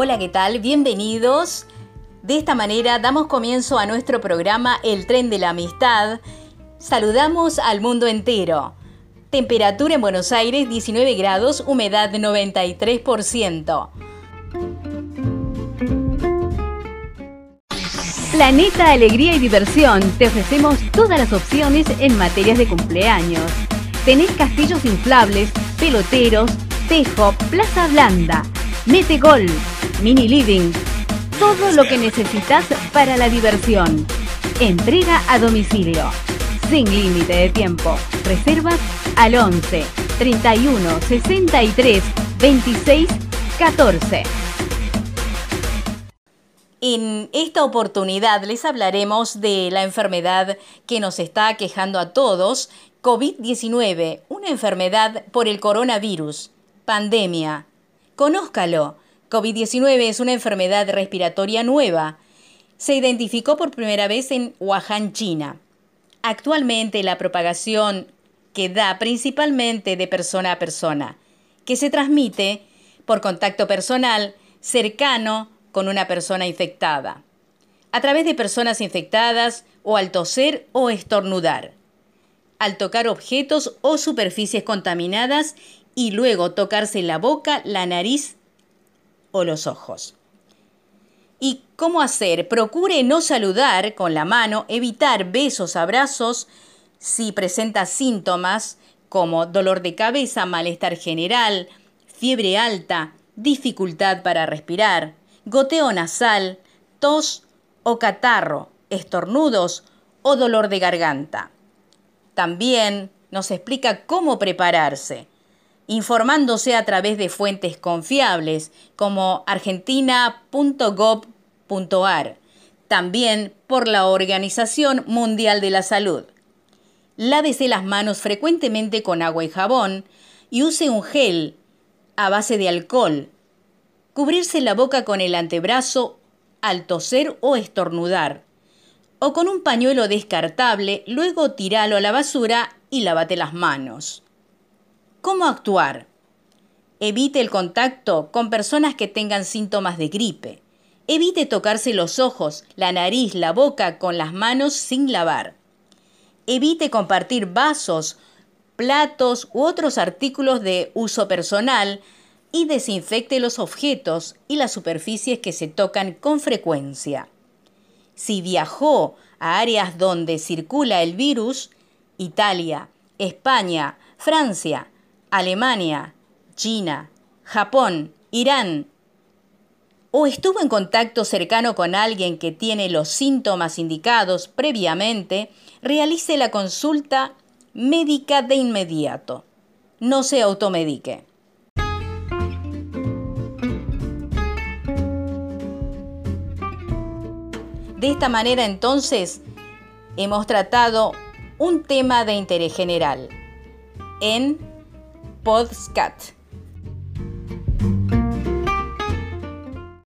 Hola, ¿qué tal? Bienvenidos. De esta manera damos comienzo a nuestro programa El tren de la amistad. Saludamos al mundo entero. Temperatura en Buenos Aires 19 grados, humedad 93%. Planeta Alegría y Diversión. Te ofrecemos todas las opciones en materias de cumpleaños. Tenés castillos inflables, peloteros, tejo, plaza blanda, mete gol, mini living. Todo lo que necesitas para la diversión. Entrega a domicilio. Sin límite de tiempo. Reservas al 11 31 63 26 14. En esta oportunidad les hablaremos de la enfermedad que nos está quejando a todos, COVID-19, una enfermedad por el coronavirus, pandemia. Conózcalo. COVID-19 es una enfermedad respiratoria nueva. Se identificó por primera vez en Wuhan, China. Actualmente la propagación que da principalmente de persona a persona, que se transmite por contacto personal cercano con una persona infectada, a través de personas infectadas o al toser o estornudar, al tocar objetos o superficies contaminadas y luego tocarse la boca, la nariz o los ojos. ¿Y cómo hacer? Procure no saludar con la mano, evitar besos, abrazos, si presenta síntomas como dolor de cabeza, malestar general, fiebre alta, dificultad para respirar, goteo nasal, tos o catarro, estornudos o dolor de garganta. También nos explica cómo prepararse, informándose a través de fuentes confiables como argentina.gov.ar, también por la Organización Mundial de la Salud. Lávese las manos frecuentemente con agua y jabón y use un gel a base de alcohol cubrirse la boca con el antebrazo al toser o estornudar, o con un pañuelo descartable, luego tiralo a la basura y lávate las manos. ¿Cómo actuar? Evite el contacto con personas que tengan síntomas de gripe. Evite tocarse los ojos, la nariz, la boca con las manos sin lavar. Evite compartir vasos, platos u otros artículos de uso personal y desinfecte los objetos y las superficies que se tocan con frecuencia. Si viajó a áreas donde circula el virus, Italia, España, Francia, Alemania, China, Japón, Irán, o estuvo en contacto cercano con alguien que tiene los síntomas indicados previamente, realice la consulta médica de inmediato. No se automedique. De esta manera entonces hemos tratado un tema de interés general en Podscat.